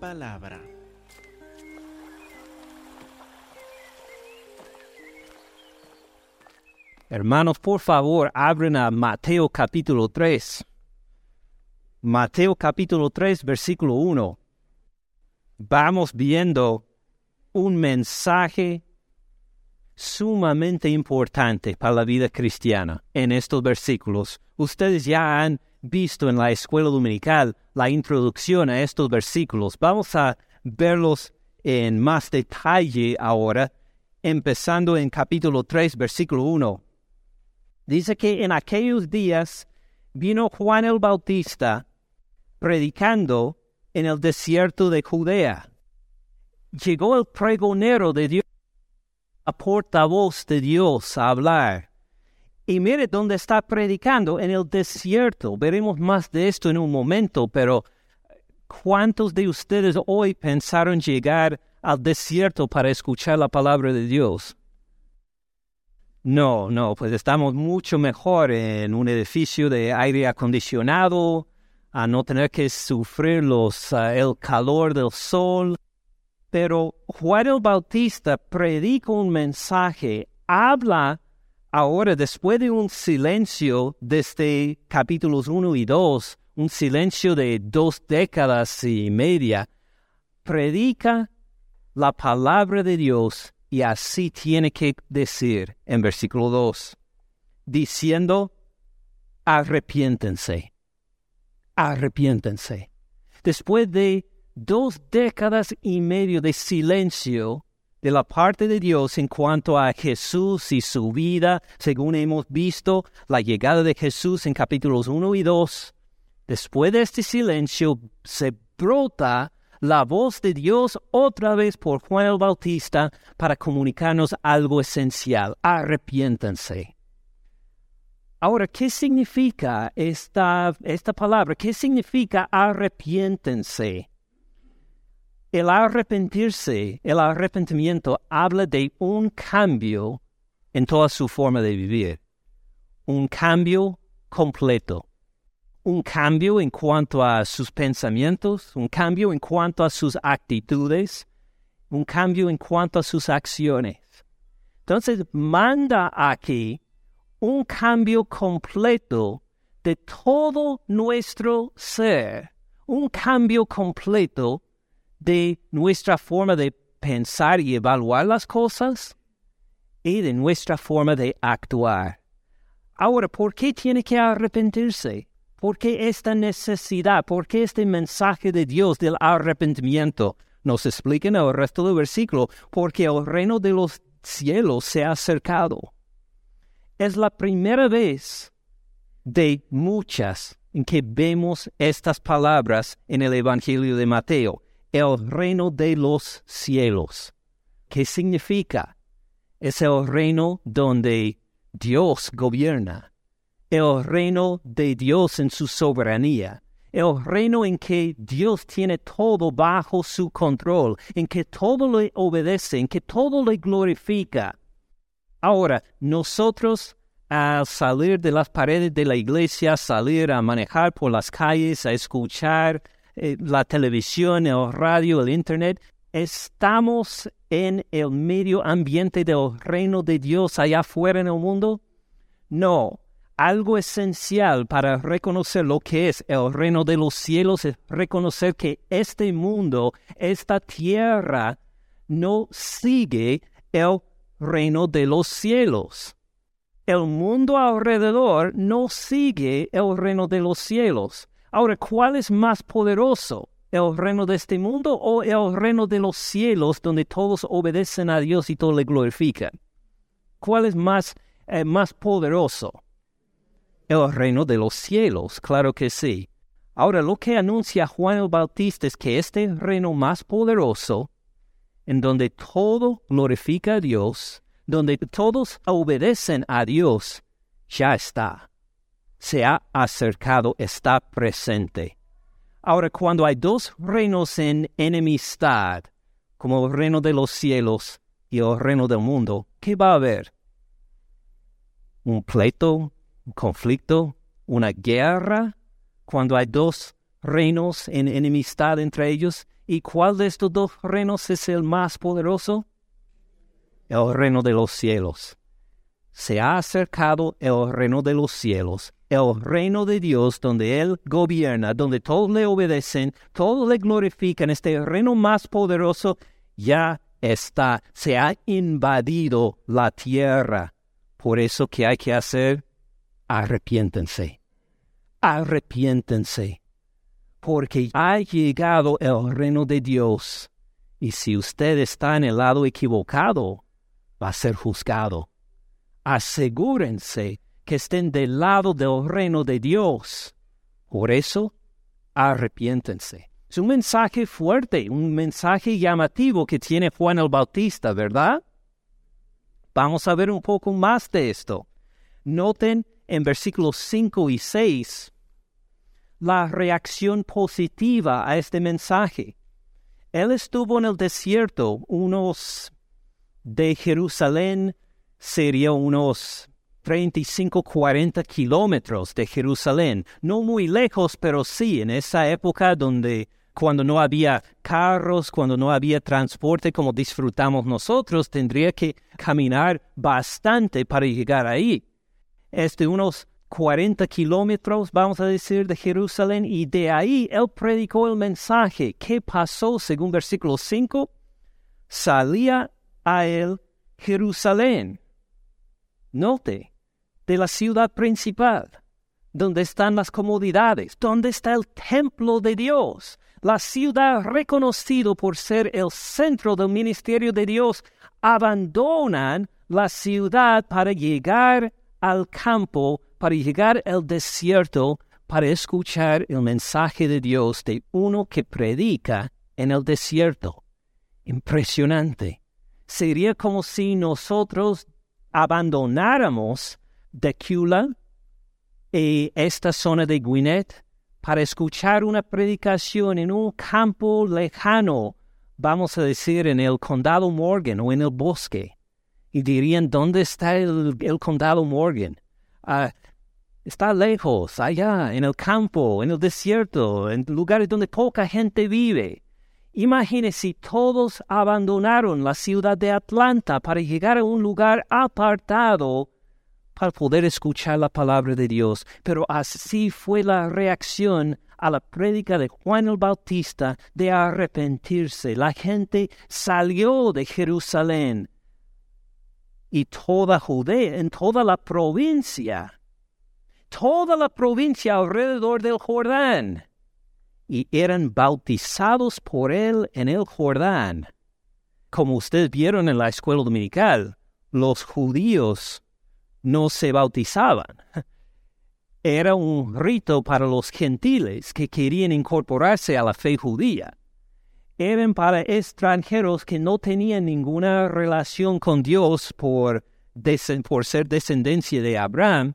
palabra. Hermanos, por favor, abren a Mateo capítulo 3. Mateo capítulo 3, versículo 1. Vamos viendo un mensaje sumamente importante para la vida cristiana en estos versículos. Ustedes ya han visto en la escuela dominical la introducción a estos versículos. Vamos a verlos en más detalle ahora, empezando en capítulo 3, versículo 1. Dice que en aquellos días vino Juan el Bautista predicando en el desierto de Judea. Llegó el pregonero de Dios, a portavoz de Dios a hablar. Y mire dónde está predicando, en el desierto. Veremos más de esto en un momento, pero ¿cuántos de ustedes hoy pensaron llegar al desierto para escuchar la palabra de Dios? No, no, pues estamos mucho mejor en un edificio de aire acondicionado, a no tener que sufrir los, uh, el calor del sol. Pero Juan el Bautista predica un mensaje, habla ahora después de un silencio desde capítulos 1 y 2, un silencio de dos décadas y media, predica la palabra de Dios y así tiene que decir en versículo 2, diciendo, arrepiéntense, arrepiéntense. Después de dos décadas y medio de silencio de la parte de Dios en cuanto a Jesús y su vida, según hemos visto la llegada de Jesús en capítulos 1 y 2, después de este silencio se brota la voz de Dios otra vez por Juan el Bautista para comunicarnos algo esencial. Arrepiéntanse. Ahora, ¿qué significa esta, esta palabra? ¿Qué significa arrepiéntense? El arrepentirse, el arrepentimiento habla de un cambio en toda su forma de vivir. Un cambio completo un cambio en cuanto a sus pensamientos, un cambio en cuanto a sus actitudes, un cambio en cuanto a sus acciones. Entonces manda aquí un cambio completo de todo nuestro ser, un cambio completo de nuestra forma de pensar y evaluar las cosas y de nuestra forma de actuar. Ahora, ¿por qué tiene que arrepentirse? ¿Por qué esta necesidad? ¿Por qué este mensaje de Dios del arrepentimiento? Nos explica en el resto del versículo, porque el reino de los cielos se ha acercado. Es la primera vez de muchas en que vemos estas palabras en el Evangelio de Mateo, el reino de los cielos. ¿Qué significa? Es el reino donde Dios gobierna el reino de Dios en su soberanía, el reino en que Dios tiene todo bajo su control, en que todo le obedece, en que todo le glorifica. Ahora, nosotros al salir de las paredes de la iglesia, salir a manejar por las calles, a escuchar eh, la televisión, el radio, el internet, estamos en el medio ambiente del reino de Dios allá afuera en el mundo? No, algo esencial para reconocer lo que es el reino de los cielos es reconocer que este mundo, esta tierra, no sigue el reino de los cielos. El mundo alrededor no sigue el reino de los cielos. Ahora, ¿cuál es más poderoso? ¿El reino de este mundo o el reino de los cielos donde todos obedecen a Dios y todos le glorifican? ¿Cuál es más, eh, más poderoso? el reino de los cielos, claro que sí. Ahora lo que anuncia Juan el Bautista es que este reino más poderoso, en donde todo glorifica a Dios, donde todos obedecen a Dios, ya está. Se ha acercado, está presente. Ahora, cuando hay dos reinos en enemistad, como el reino de los cielos y el reino del mundo, ¿qué va a haber? ¿Un pleito? conflicto, una guerra, cuando hay dos reinos en enemistad entre ellos. ¿Y cuál de estos dos reinos es el más poderoso? El reino de los cielos. Se ha acercado el reino de los cielos, el reino de Dios donde Él gobierna, donde todos le obedecen, todos le glorifican. Este reino más poderoso ya está, se ha invadido la tierra. Por eso que hay que hacer, arrepiéntense, arrepiéntense, porque ha llegado el reino de Dios. Y si usted está en el lado equivocado, va a ser juzgado. Asegúrense que estén del lado del reino de Dios. Por eso, arrepiéntense. Es un mensaje fuerte, un mensaje llamativo que tiene Juan el Bautista, ¿verdad? Vamos a ver un poco más de esto. Noten en versículos 5 y 6 la reacción positiva a este mensaje. Él estuvo en el desierto, unos de Jerusalén sería unos 35, 40 kilómetros de Jerusalén. No muy lejos, pero sí, en esa época donde cuando no había carros, cuando no había transporte como disfrutamos nosotros, tendría que caminar bastante para llegar ahí. Es de unos 40 kilómetros, vamos a decir, de Jerusalén, y de ahí él predicó el mensaje. ¿Qué pasó según versículo 5? Salía a él Jerusalén. Note, de la ciudad principal, donde están las comodidades, donde está el templo de Dios, la ciudad reconocido por ser el centro del ministerio de Dios, abandonan la ciudad para llegar al campo, para llegar al desierto, para escuchar el mensaje de Dios de uno que predica en el desierto. Impresionante. Sería como si nosotros abandonáramos Decula y esta zona de Gwinnett para escuchar una predicación en un campo lejano, vamos a decir en el condado Morgan o en el bosque. Y dirían, ¿dónde está el, condado Morgan? Ah, está lejos, allá, en el campo, en el desierto, en lugares donde poca gente vive. Imagine si todos abandonaron la ciudad de Atlanta para llegar a un lugar apartado para poder escuchar la palabra de Dios. Pero así fue la reacción a la prédica de Juan el Bautista de arrepentirse. La gente salió de Jerusalén y toda Judea, en toda la provincia, toda la provincia alrededor del Jordán, y eran bautizados por él en el Jordán. Como ustedes vieron en la escuela dominical, los judíos no se bautizaban. Era un rito para los gentiles que querían incorporarse a la fe judía. Eran para extranjeros que no tenían ninguna relación con Dios por, por ser descendencia de Abraham,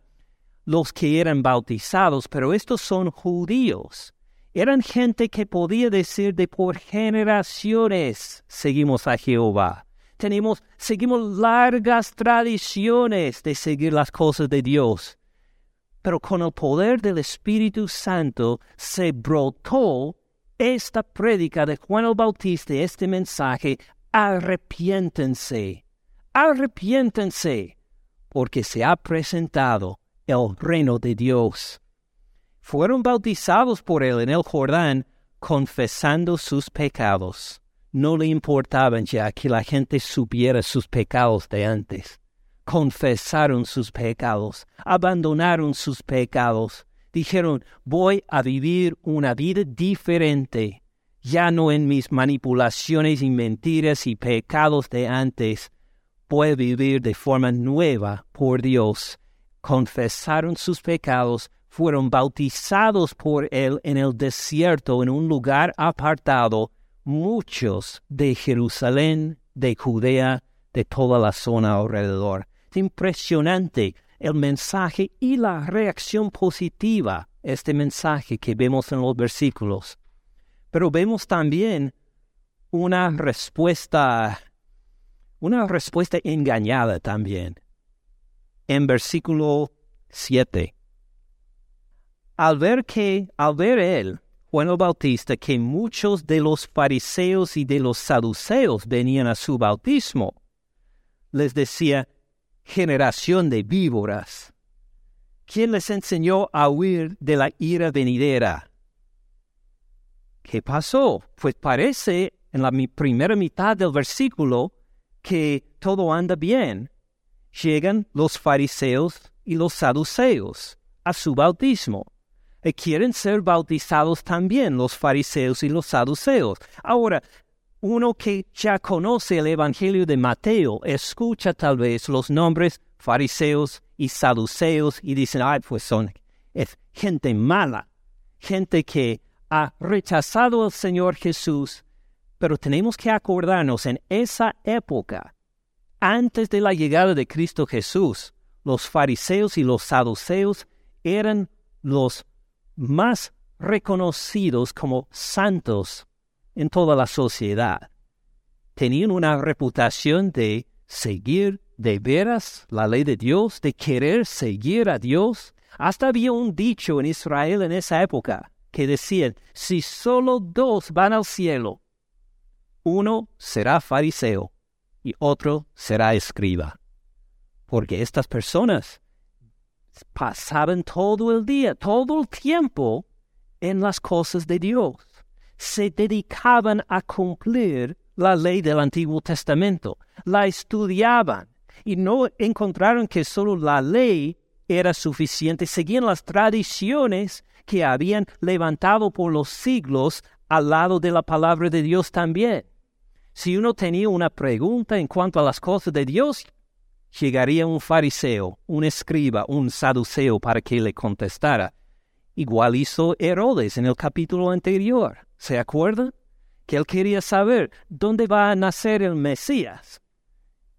los que eran bautizados, pero estos son judíos. Eran gente que podía decir de por generaciones seguimos a Jehová tenemos, seguimos largas tradiciones de seguir las cosas de Dios. Pero con el poder del Espíritu Santo se brotó esta prédica de Juan el Bautista, este mensaje, arrepiéntense, arrepiéntense, porque se ha presentado el reino de Dios. Fueron bautizados por él en el Jordán, confesando sus pecados no le importaban ya que la gente supiera sus pecados de antes. Confesaron sus pecados, abandonaron sus pecados, dijeron, voy a vivir una vida diferente, ya no en mis manipulaciones y mentiras y pecados de antes, voy a vivir de forma nueva por Dios. Confesaron sus pecados, fueron bautizados por Él en el desierto, en un lugar apartado, muchos de Jerusalén, de Judea, de toda la zona alrededor. Es impresionante el mensaje y la reacción positiva este mensaje que vemos en los versículos. Pero vemos también una respuesta, una respuesta engañada también. En versículo 7. Al ver que, al ver él, Juan Bautista que muchos de los fariseos y de los saduceos venían a su bautismo. Les decía, generación de víboras. ¿Quién les enseñó a huir de la ira venidera? ¿Qué pasó? Pues parece en la primera mitad del versículo que todo anda bien. Llegan los fariseos y los saduceos a su bautismo. Y quieren ser bautizados también los fariseos y los saduceos. Ahora, uno que ya conoce el Evangelio de Mateo escucha tal vez los nombres fariseos y saduceos y dicen, ay, pues son es gente mala, gente que ha rechazado al Señor Jesús, pero tenemos que acordarnos en esa época, antes de la llegada de Cristo Jesús, los fariseos y los saduceos eran los más reconocidos como santos en toda la sociedad. Tenían una reputación de seguir de veras la ley de Dios, de querer seguir a Dios. Hasta había un dicho en Israel en esa época que decían, si solo dos van al cielo, uno será fariseo y otro será escriba. Porque estas personas pasaban todo el día, todo el tiempo en las cosas de Dios. Se dedicaban a cumplir la ley del Antiguo Testamento, la estudiaban y no encontraron que solo la ley era suficiente, seguían las tradiciones que habían levantado por los siglos al lado de la palabra de Dios también. Si uno tenía una pregunta en cuanto a las cosas de Dios, llegaría un fariseo, un escriba, un saduceo para que le contestara. Igual hizo Herodes en el capítulo anterior. ¿Se acuerdan? Que él quería saber dónde va a nacer el Mesías.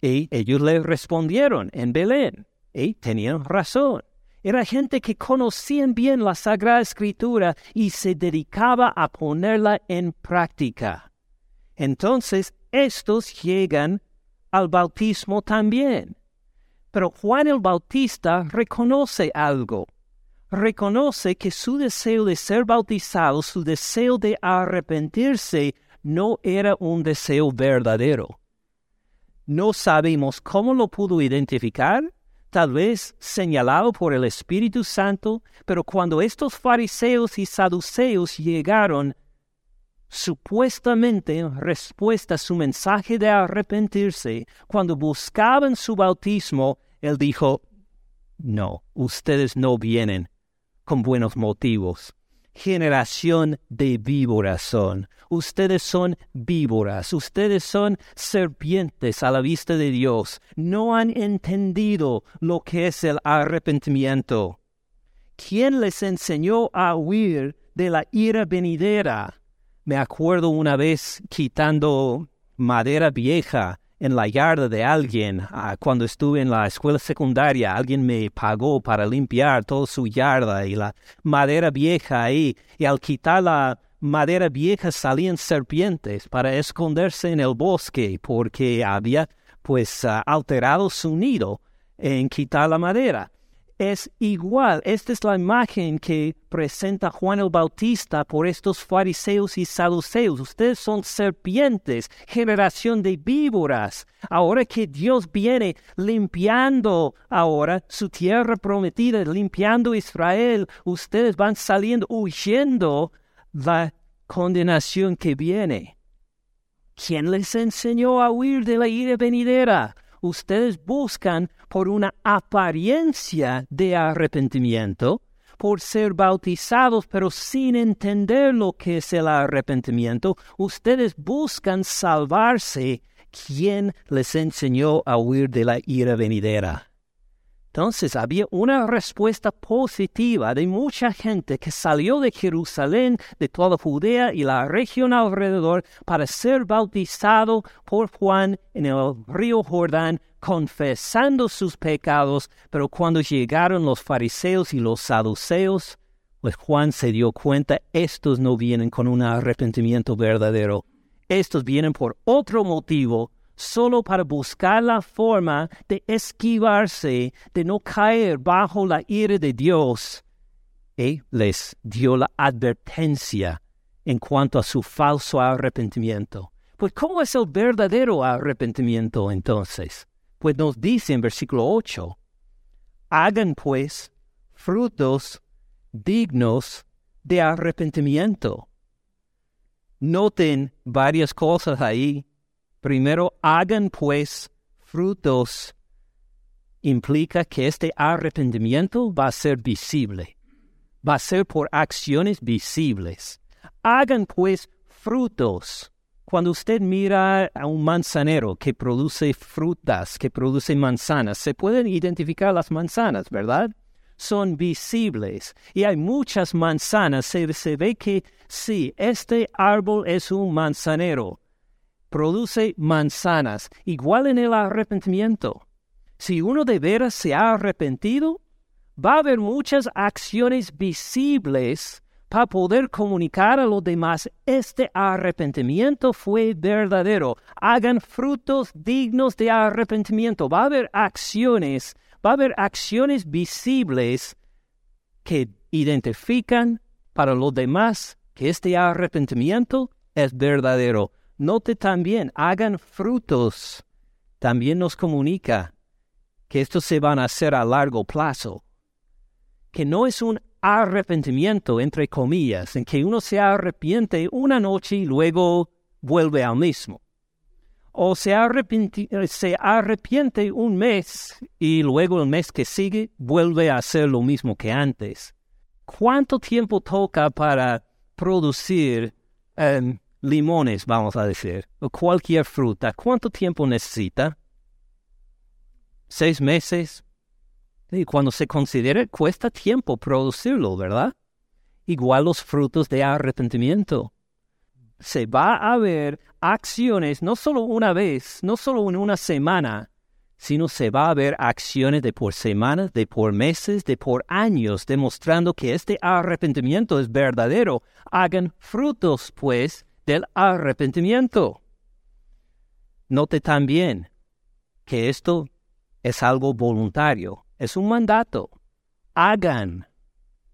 Y ellos le respondieron en Belén. Y tenían razón. Era gente que conocían bien la Sagrada Escritura y se dedicaba a ponerla en práctica. Entonces, estos llegan al bautismo también. Pero Juan el Bautista reconoce algo. Reconoce que su deseo de ser bautizado, su deseo de arrepentirse, no era un deseo verdadero. No sabemos cómo lo pudo identificar, tal vez señalado por el Espíritu Santo, pero cuando estos fariseos y saduceos llegaron, supuestamente en respuesta a su mensaje de arrepentirse, cuando buscaban su bautismo, él dijo, no, ustedes no vienen con buenos motivos generación de víboras son. Ustedes son víboras, ustedes son serpientes a la vista de Dios. No han entendido lo que es el arrepentimiento. ¿Quién les enseñó a huir de la ira venidera? Me acuerdo una vez quitando madera vieja en la yarda de alguien. Ah, cuando estuve en la escuela secundaria, alguien me pagó para limpiar toda su yarda y la madera vieja ahí. Y al quitar la madera vieja salían serpientes para esconderse en el bosque porque había pues ah, alterado su nido en quitar la madera es igual. Esta es la imagen que presenta Juan el Bautista por estos fariseos y saduceos. Ustedes son serpientes, generación de víboras. Ahora que Dios viene limpiando ahora su tierra prometida, limpiando Israel, ustedes van saliendo, huyendo la condenación que viene. ¿Quién les enseñó a huir de la ira venidera? Ustedes buscan por una apariencia de arrepentimiento, por ser bautizados pero sin entender lo que es el arrepentimiento, ustedes buscan salvarse. ¿Quién les enseñó a huir de la ira venidera? Entonces había una respuesta positiva de mucha gente que salió de Jerusalén, de toda Judea y la región alrededor para ser bautizado por Juan en el río Jordán, confesando sus pecados. Pero cuando llegaron los fariseos y los saduceos, pues Juan se dio cuenta, estos no vienen con un arrepentimiento verdadero. Estos vienen por otro motivo solo para buscar la forma de esquivarse, de no caer bajo la ira de Dios. Y les dio la advertencia en cuanto a su falso arrepentimiento. Pues ¿cómo es el verdadero arrepentimiento entonces? Pues nos dice en versículo 8, hagan pues frutos dignos de arrepentimiento. Noten varias cosas ahí. Primero, hagan pues frutos. Implica que este arrepentimiento va a ser visible. Va a ser por acciones visibles. Hagan pues frutos. Cuando usted mira a un manzanero que produce frutas, que produce manzanas, se pueden identificar las manzanas, ¿verdad? Son visibles y hay muchas manzanas. Se, ve que sí, este árbol es un manzanero. Produce manzanas, igual en el arrepentimiento. Si uno de veras se ha arrepentido, va a haber muchas acciones visibles para poder comunicar a los demás, este arrepentimiento fue verdadero. Hagan frutos dignos de arrepentimiento. Va a haber acciones, va a haber acciones visibles que identifican para los demás que este arrepentimiento es verdadero. Note también, hagan frutos. También nos comunica que estos se van a hacer a largo plazo. Que no es un arrepentimiento, entre comillas, en que uno se arrepiente una noche y luego vuelve al mismo. O se, se arrepiente un mes y luego el mes que sigue vuelve a hacer lo mismo que antes. ¿Cuánto tiempo toca para producir em, limones, vamos a decir, o cualquier fruta? ¿Cuánto tiempo necesita? ¿Seis meses? Y cuando se considera, cuesta tiempo producirlo, ¿verdad? Igual los frutos de arrepentimiento. Se va a ver acciones no solo una vez, no solo en una semana, sino se va a ver acciones de por semanas, de por meses, de por años, demostrando que este arrepentimiento es verdadero. Hagan frutos, pues, del arrepentimiento. Note también que esto es algo voluntario es un mandato. Hagan,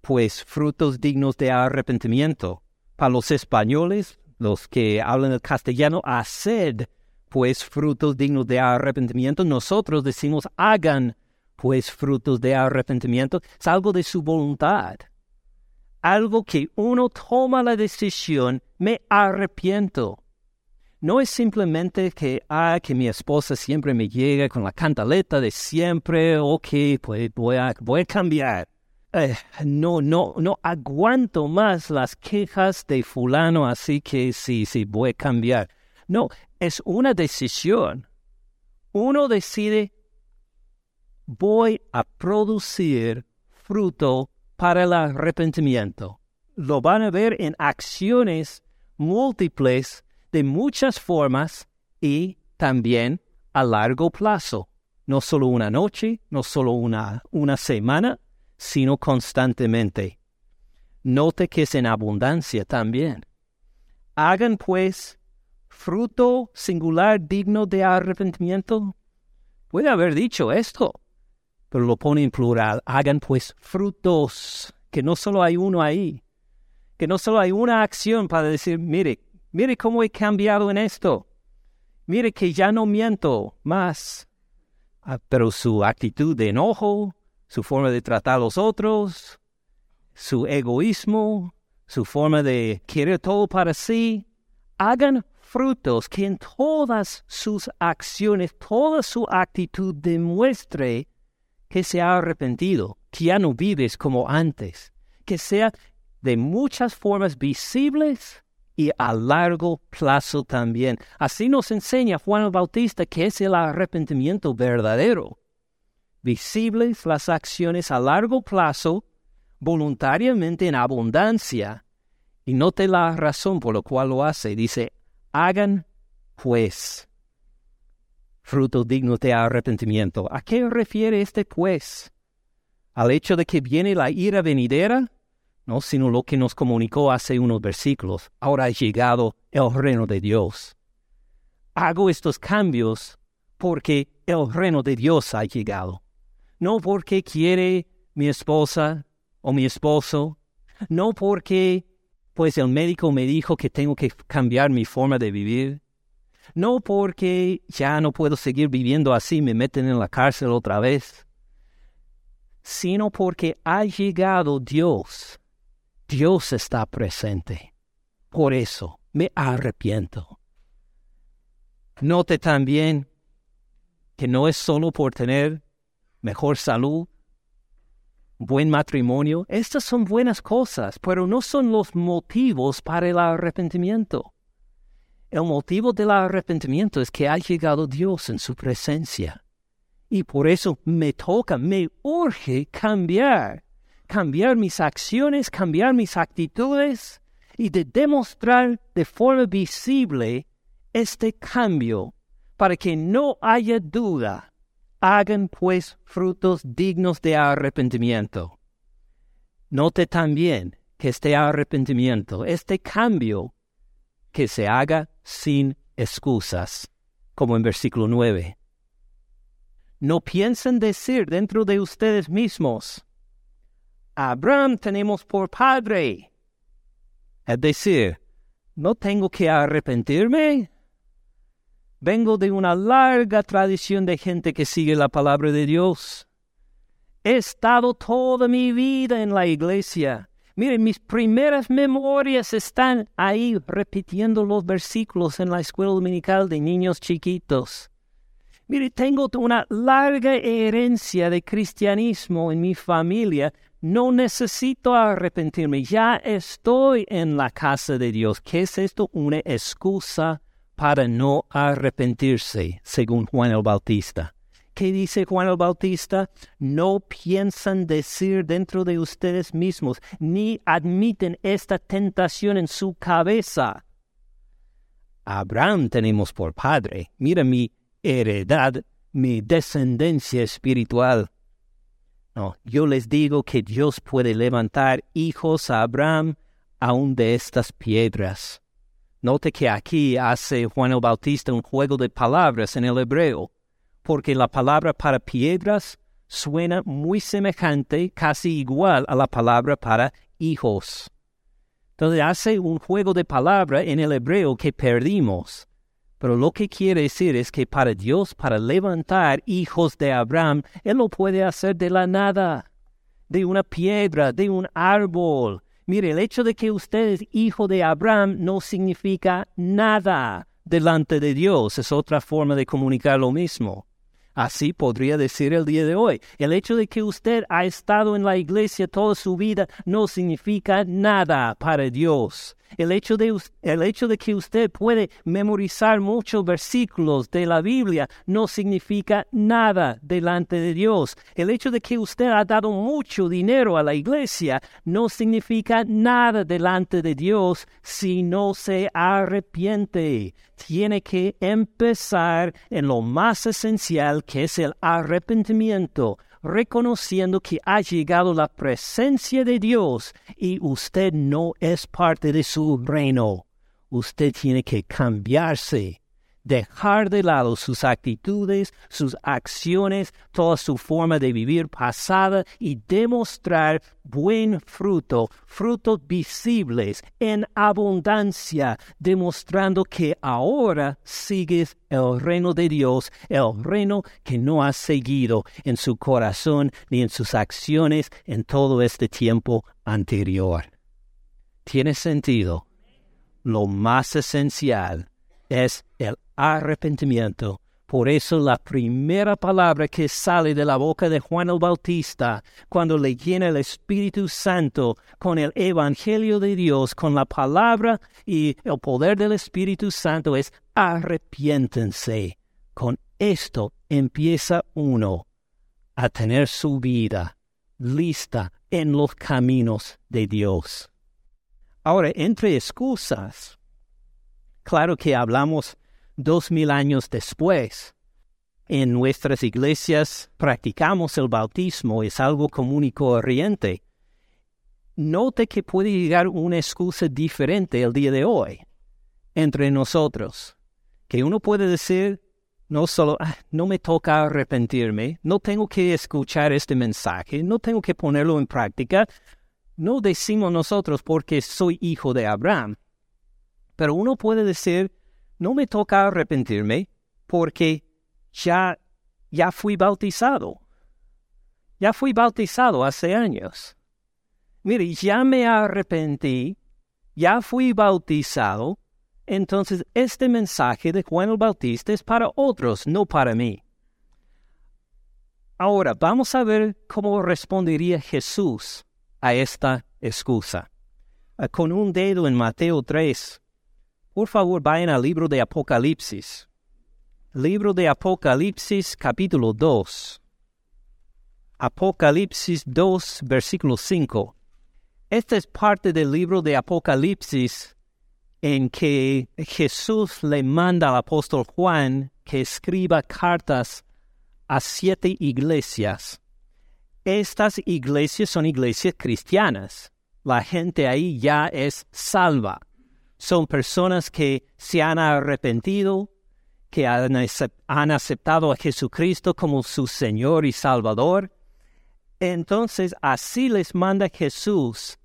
pues, frutos dignos de arrepentimiento. Para los españoles, los que hablan el castellano, haced, pues, frutos dignos de arrepentimiento. Nosotros decimos, hagan, pues, frutos de arrepentimiento. Es algo de su voluntad. Algo que uno toma la decisión, me arrepiento no es simplemente que, ah, que mi esposa siempre me llega con la cantaleta de siempre, ok, pues voy a, voy a cambiar. Eh, no, no, no aguanto más las quejas de fulano, así que sí, sí, voy a cambiar. No, es una decisión. Uno decide, voy a producir fruto para el arrepentimiento. Lo van a ver en acciones múltiples de muchas formas y también a largo plazo. No solo una noche, no solo una, una semana, sino constantemente. Note que es en abundancia también. Hagan pues fruto singular digno de arrepentimiento. Puede haber dicho esto, pero lo pone en plural. Hagan pues frutos, que no solo hay uno ahí, que no solo hay una acción para decir, mire, Mire cómo he cambiado en esto. Mire que ya no miento más. Ah, pero su actitud de enojo, su forma de tratar a los otros, su egoísmo, su forma de querer todo para sí, hagan frutos que en todas sus acciones, toda su actitud demuestre que se ha arrepentido, que ya no vives como antes, que sea de muchas formas visibles y a largo plazo también. Así nos enseña Juan Bautista que es el arrepentimiento verdadero. Visibles las acciones a largo plazo, voluntariamente en abundancia. Y note la razón por la cual lo hace. Dice, hagan pues fruto digno de arrepentimiento. ¿A qué refiere este pues? ¿Al hecho de que viene la ira venidera? no sino lo que nos comunicó hace unos versículos. Ahora ha llegado el reino de Dios. Hago estos cambios porque el reino de Dios ha llegado. No porque quiere mi esposa o mi esposo, no porque pues el médico me dijo que tengo que cambiar mi forma de vivir. No porque ya no puedo seguir viviendo así, me meten en la cárcel otra vez, sino porque ha llegado Dios. Dios está presente. Por eso me arrepiento. Note también que no es solo por tener mejor salud, buen matrimonio. Estas son buenas cosas, pero no son los motivos para el arrepentimiento. El motivo del arrepentimiento es que ha llegado Dios en su presencia. Y por eso me toca, me urge cambiar, cambiar mis acciones, cambiar mis actitudes y de demostrar de forma visible este cambio para que no haya duda. Hagan pues frutos dignos de arrepentimiento. Note también que este arrepentimiento, este cambio, que se haga sin excusas, como en versículo 9. No piensen decir dentro de ustedes mismos, Abraham tenemos por padre. Es decir, ¿no tengo que arrepentirme? Vengo de una larga tradición de gente que sigue la palabra de Dios. He estado toda mi vida en la iglesia. Miren, mis primeras memorias están ahí repitiendo los versículos en la escuela dominical de niños chiquitos. Mire, tengo una larga herencia de cristianismo en mi familia. No necesito arrepentirme. Ya estoy en la casa de Dios. ¿Qué es esto? Una excusa para no arrepentirse, según Juan el Bautista. ¿Qué dice Juan el Bautista? No piensan decir dentro de ustedes mismos, ni admiten esta tentación en su cabeza. Abraham tenemos por padre. Mira mi heredad, mi descendencia espiritual. No, yo les digo que Dios puede levantar hijos a Abraham aún de estas piedras. Note que aquí hace Juan el Bautista un juego de palabras en el hebreo porque la palabra para piedras suena muy semejante, casi igual a la palabra para hijos. Entonces hace un juego de palabra en el hebreo que perdimos. Pero lo que quiere decir es que para Dios, para levantar hijos de Abraham, Él lo puede hacer de la nada, de una piedra, de un árbol. Mire, el hecho de que usted es hijo de Abraham no significa nada delante de Dios. Es otra forma de comunicar lo mismo. Así podría decir el día de hoy. El hecho de que usted ha estado en la iglesia toda su vida no significa nada para Dios. El hecho, de, el hecho de que usted puede memorizar muchos versículos de la Biblia no significa nada delante de Dios. El hecho de que usted ha dado mucho dinero a la iglesia no significa nada delante de Dios si no se arrepiente. Tiene que empezar en lo más esencial que es el arrepentimiento reconociendo que ha llegado la presencia de Dios y usted no es parte de su reino. Usted tiene que cambiarse dejar de lado sus actitudes, sus acciones, toda su forma de vivir pasada y demostrar buen fruto, frutos visibles en abundancia, demostrando que ahora sigues el reino de Dios, el reino que no has seguido en su corazón ni en sus acciones en todo este tiempo anterior. Tiene sentido. Lo más esencial es el arrepentimiento. Por eso la primera palabra que sale de la boca de Juan el Bautista, cuando le llena el Espíritu Santo con el Evangelio de Dios, con la palabra y el poder del Espíritu Santo, es arrepiéntense. Con esto empieza uno a tener su vida lista en los caminos de Dios. Ahora, entre excusas, claro que hablamos dos mil años después. En nuestras iglesias practicamos el bautismo, es algo común y corriente. Note que puede llegar una excusa diferente el día de hoy entre nosotros, que uno puede decir, no solo, ah, no me toca arrepentirme, no tengo que escuchar este mensaje, no tengo que ponerlo en práctica, no decimos nosotros porque soy hijo de Abraham, pero uno puede decir, no me toca arrepentirme porque ya, ya fui bautizado. Ya fui bautizado hace años. Mire, ya me arrepentí, ya fui bautizado, entonces este mensaje de Juan el Bautista es para otros, no para mí. Ahora, vamos a ver cómo respondería Jesús a esta excusa. Con un dedo en Mateo 3. Por favor, vayan al libro de Apocalipsis. Libro de Apocalipsis, capítulo 2. Apocalipsis 2, versículo 5. Esta es parte del libro de Apocalipsis en que Jesús le manda al apóstol Juan que escriba cartas a siete iglesias. Estas iglesias son iglesias cristianas. La gente ahí ya es salva. Son personas que se han arrepentido, que han, aceptado a Jesucristo como su Señor y Salvador. Entonces así les manda Jesús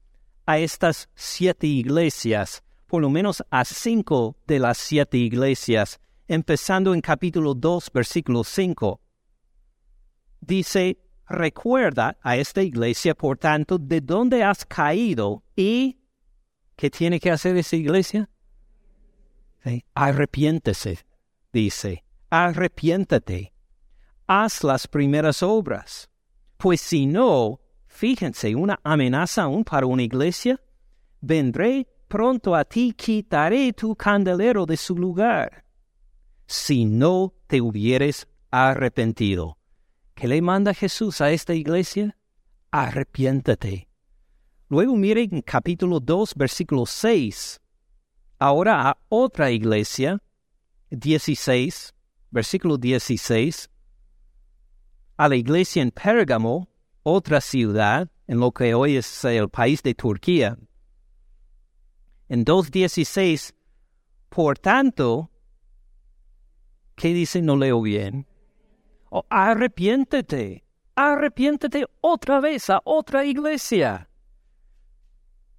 a estas siete iglesias, por lo menos a cinco de las siete iglesias, empezando en capítulo 2, versículo 5 dice, recuerda a esta iglesia, por tanto, de dónde has caído y ¿qué tiene que hacer esa iglesia? Arrepiéntese, dice, arrepiéntate, haz las primeras obras, pues si no, fíjense, una amenaza aún para una iglesia, vendré pronto a ti, quitaré tu candelero de su lugar, si no te hubieres arrepentido. ¿Qué le manda Jesús a esta iglesia? Arrepiéntate. Luego miren en capítulo 2, versículo 6. Ahora a otra iglesia, 16, versículo 16. A la iglesia en Pérgamo, otra ciudad, en lo que hoy es el país de Turquía. En 2.16, por tanto, ¿qué dice? No leo bien Oh, arrepiéntete, arrepiéntete otra vez a otra iglesia.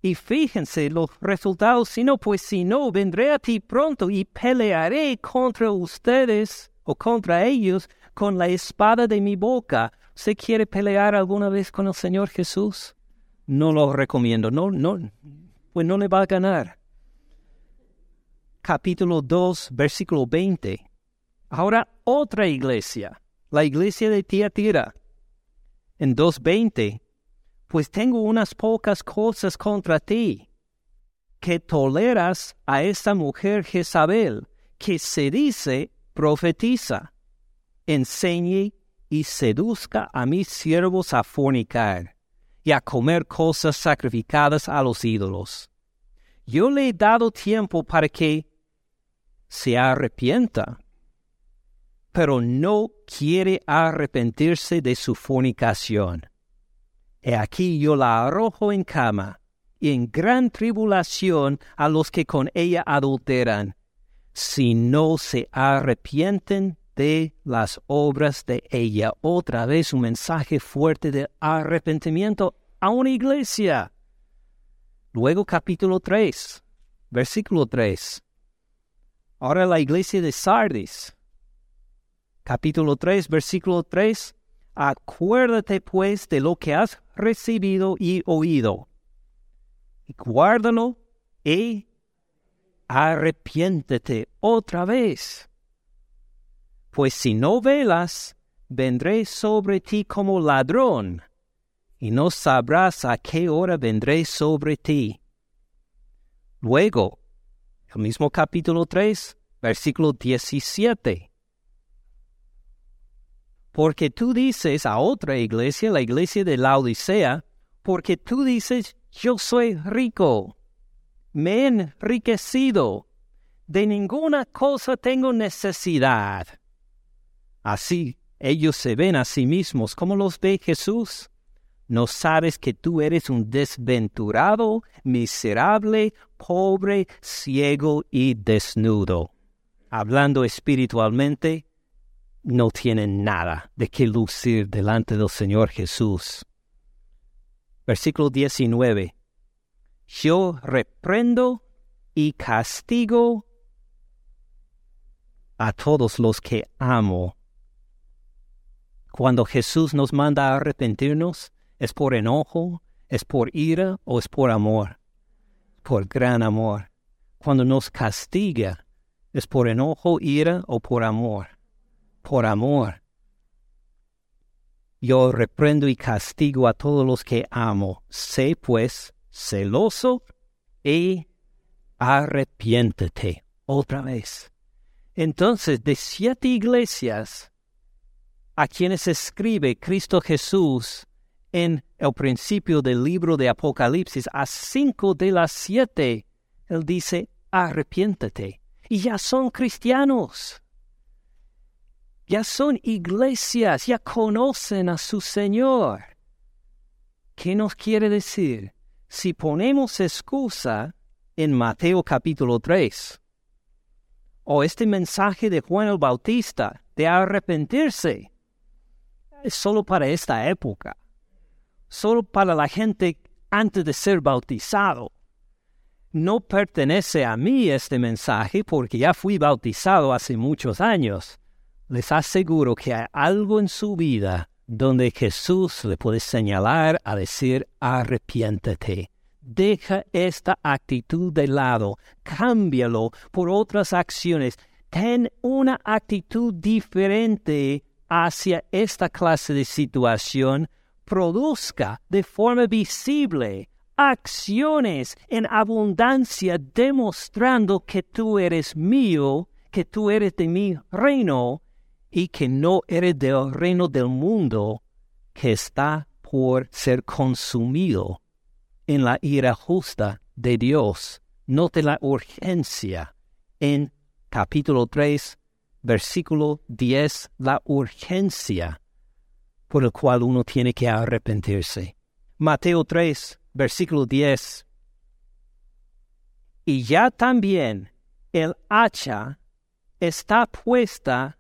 Y fíjense los resultados, si no, pues si no, vendré a ti pronto y pelearé contra ustedes o contra ellos con la espada de mi boca. ¿Se quiere pelear alguna vez con el Señor Jesús? No lo recomiendo, no, no, pues no le va a ganar. Capítulo 2, versículo 20. Ahora otra iglesia la iglesia de Tiatira. En 2.20, pues tengo unas pocas cosas contra ti, que toleras a esta mujer Jezabel, que se dice profetiza, enseñe y seduzca a mis siervos a fornicar y a comer cosas sacrificadas a los ídolos. Yo le he dado tiempo para que se arrepienta pero no quiere arrepentirse de su fornicación. He aquí yo la arrojo en cama, y en gran tribulación a los que con ella adulteran, si no se arrepienten de las obras de ella. Otra vez un mensaje fuerte de arrepentimiento a una iglesia. Luego capítulo 3, versículo 3. Ahora la iglesia de Sardis capítulo 3, versículo 3, acuérdate pues de lo que has recibido y oído, y guárdalo y arrepiéntete otra vez. Pues si no velas, vendré sobre ti como ladrón, y no sabrás a qué hora vendré sobre ti. Luego, el mismo capítulo 3, versículo 17 porque tú dices a otra iglesia, la iglesia de la Odisea, porque tú dices, yo soy rico, me he enriquecido, de ninguna cosa tengo necesidad. Así ellos se ven a sí mismos como los ve Jesús. ¿No sabes que tú eres un desventurado, miserable, pobre, ciego y desnudo? Hablando espiritualmente, no tienen nada de qué lucir delante del Señor Jesús. versículo 19. Yo reprendo y castigo a todos los que amo. Cuando Jesús nos manda arrepentirnos, ¿es por enojo, es por ira o es por amor? Por gran amor. Cuando nos castiga, ¿es por enojo, ira o por amor? Por amor. Yo reprendo y castigo a todos los que amo. Sé pues celoso y arrepiéntete otra vez. Entonces, de siete iglesias a quienes escribe Cristo Jesús en el principio del libro de Apocalipsis, a cinco de las siete, Él dice, arrepiéntete. Y ya son cristianos. Ya son iglesias, ya conocen a su Señor. ¿Qué nos quiere decir? Si ponemos excusa en Mateo capítulo 3, o este mensaje de Juan el Bautista de arrepentirse, es solo para esta época, solo para la gente antes de ser bautizado. No pertenece a mí este mensaje porque ya fui bautizado hace muchos años. Les aseguro que hay algo en su vida donde Jesús le puede señalar a decir arrepiéntete. Deja esta actitud de lado, cámbialo por otras acciones. Ten una actitud diferente hacia esta clase de situación. Produzca de forma visible acciones en abundancia demostrando que tú eres mío, que tú eres de mi reino y que no eres del reino del mundo que está por ser consumido en la ira justa de Dios. Note la urgencia en capítulo 3, versículo 10, la urgencia por el cual uno tiene que arrepentirse. Mateo 3, versículo 10. Y ya también el hacha está puesta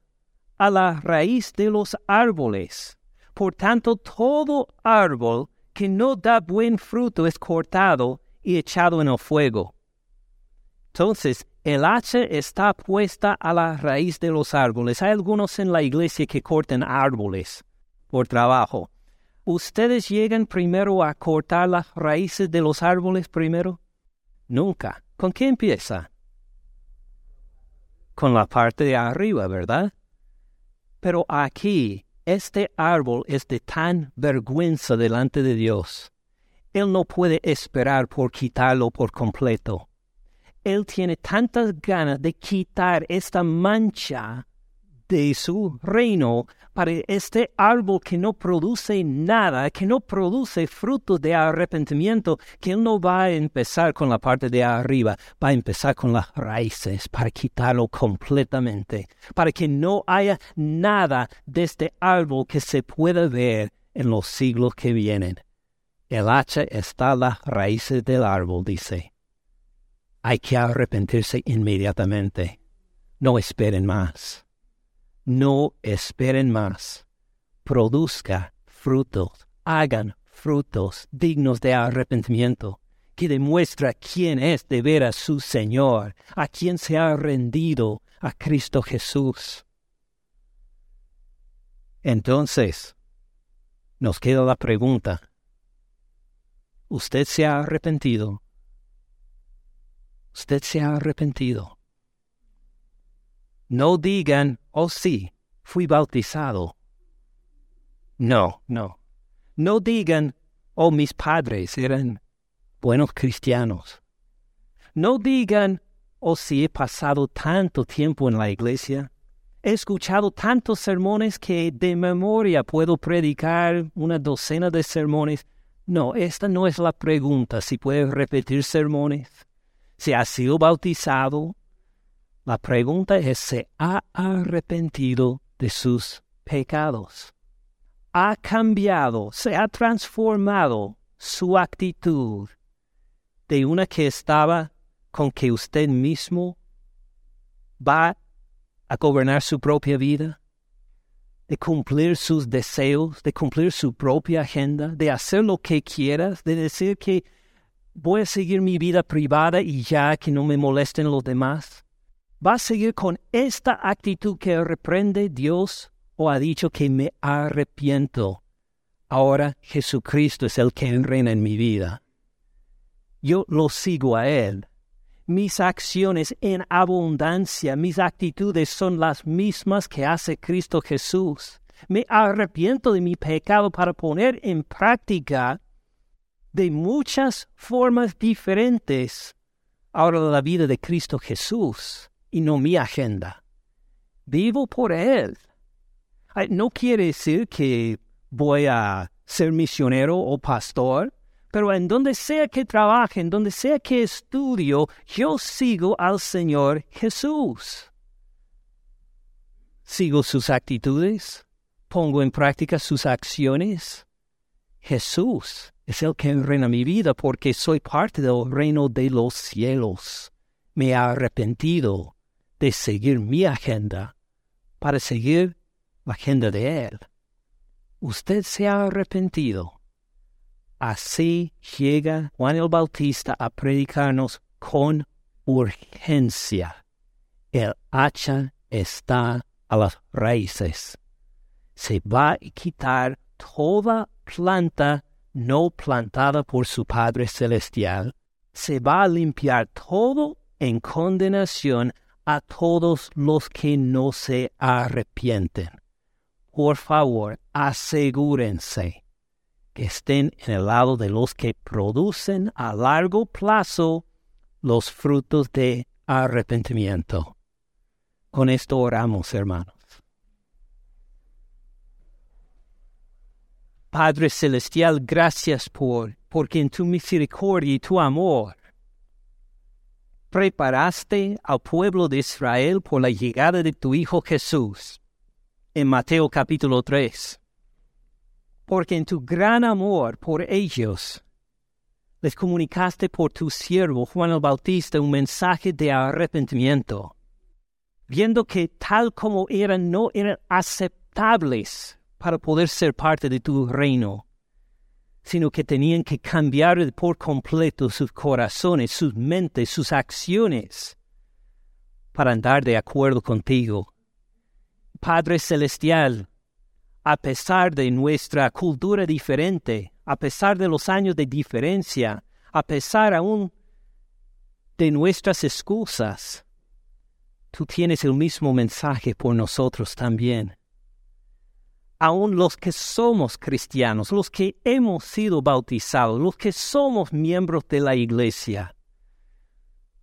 a la raíz de los árboles. Por tanto, todo árbol que no da buen fruto es cortado y echado en el fuego. Entonces, el hacha está puesta a la raíz de los árboles. Hay algunos en la iglesia que cortan árboles por trabajo. ¿Ustedes llegan primero a cortar las raíces de los árboles primero? Nunca. ¿Con qué empieza? Con la parte de arriba, ¿verdad? Pero aquí, este árbol es de tan vergüenza delante de Dios. Él no puede esperar por quitarlo por completo. Él tiene tantas ganas de quitar esta mancha de su reino para este árbol que no produce nada, que no produce fruto de arrepentimiento, que Él no va a empezar con la parte de arriba, va a empezar con las raíces para quitarlo completamente, para que no haya nada de este árbol que se pueda ver en los siglos que vienen. El hacha está a las raíces del árbol, dice. Hay que arrepentirse inmediatamente. No esperen más no esperen más. Produzca frutos, hagan frutos dignos de arrepentimiento, que demuestra quién es de veras su Señor, a quien se ha rendido a Cristo Jesús. Entonces, nos queda la pregunta, ¿usted se ha arrepentido? ¿Usted se ha arrepentido? No digan, oh sí, fui bautizado. No, no. No digan, oh mis padres eran buenos cristianos. No digan, oh sí he pasado tanto tiempo en la iglesia. He escuchado tantos sermones que de memoria puedo predicar una docena de sermones. No, esta no es la pregunta si puede repetir sermones. Si ha sido bautizado, la pregunta es, ¿se ha arrepentido de sus pecados? ¿Ha cambiado, se ha transformado su actitud de una que estaba con que usted mismo va a gobernar su propia vida? de cumplir sus deseos, de cumplir su propia agenda, de hacer lo que quieras, de decir que voy a seguir mi vida privada y ya que no me molesten los demás? ¿Va a seguir con esta actitud que reprende Dios o ha dicho que me arrepiento? Ahora Jesucristo es el que reina en mi vida. Yo lo sigo a Él. Mis acciones en abundancia, mis actitudes son las mismas que hace Cristo Jesús. Me arrepiento de mi pecado para poner en práctica de muchas formas diferentes ahora la vida de Cristo Jesús y no mi agenda. Vivo por Él. No quiere decir que voy a ser misionero o pastor, pero en donde sea que trabaje, en donde sea que estudio, yo sigo al Señor Jesús. Sigo sus actitudes, pongo en práctica sus acciones. Jesús es el que reina mi vida porque soy parte del reino de los cielos. Me he arrepentido de seguir mi agenda para seguir la agenda de Él usted se ha arrepentido. Así llega Juan el Bautista a predicarnos con urgencia. El hacha está a las raíces. Se va a quitar toda planta no plantada por su Padre Celestial. Se va a limpiar todo en condenación a todos los que no se arrepienten por favor, asegúrense que estén en el lado de los que producen a largo plazo los frutos de arrepentimiento. Con esto oramos, hermanos. Padre Celestial, gracias por, porque en tu misericordia y tu amor preparaste al pueblo de Israel por la llegada de tu Hijo Jesús en Mateo capítulo 3. Porque en tu gran amor por ellos, les comunicaste por tu siervo Juan el Bautista un mensaje de arrepentimiento, viendo que tal como eran no eran aceptables para poder ser parte de tu reino, sino que tenían que cambiar por completo sus corazones, sus mentes, sus acciones, para andar de acuerdo contigo Padre Celestial, a pesar de nuestra cultura diferente, a pesar de los años de diferencia, a pesar aún de nuestras excusas, tú tienes el mismo mensaje por nosotros también. Aún los que somos cristianos, los que hemos sido bautizados, los que somos miembros de la iglesia,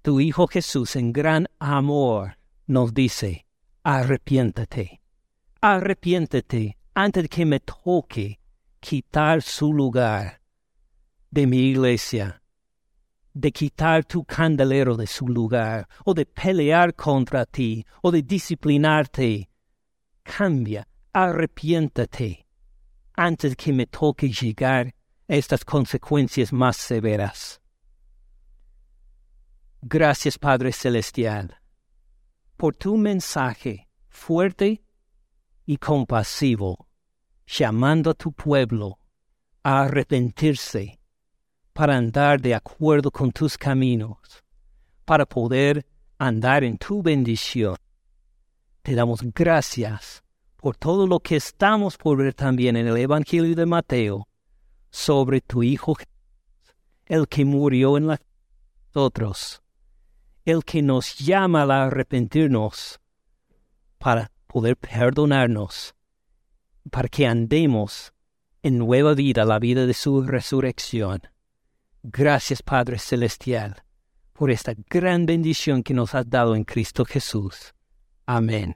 tu Hijo Jesús en gran amor nos dice, arrepiéntate, arrepiéntete antes de que me toque quitar su lugar de mi iglesia, de quitar tu candelero de su lugar, o de pelear contra ti, o de disciplinarte. Cambia, arrepiéntate antes que me toque llegar a estas consecuencias más severas. Gracias Padre Celestial por tu mensaje fuerte y compasivo, llamando a tu pueblo a arrepentirse para andar de acuerdo con tus caminos, para poder andar en tu bendición. Te damos gracias por todo lo que estamos por ver también en el Evangelio de Mateo sobre tu Hijo, el que murió en la nosotros el que nos llama a arrepentirnos para poder perdonarnos, para que andemos en nueva vida, la vida de su resurrección. Gracias Padre Celestial por esta gran bendición que nos has dado en Cristo Jesús. Amén.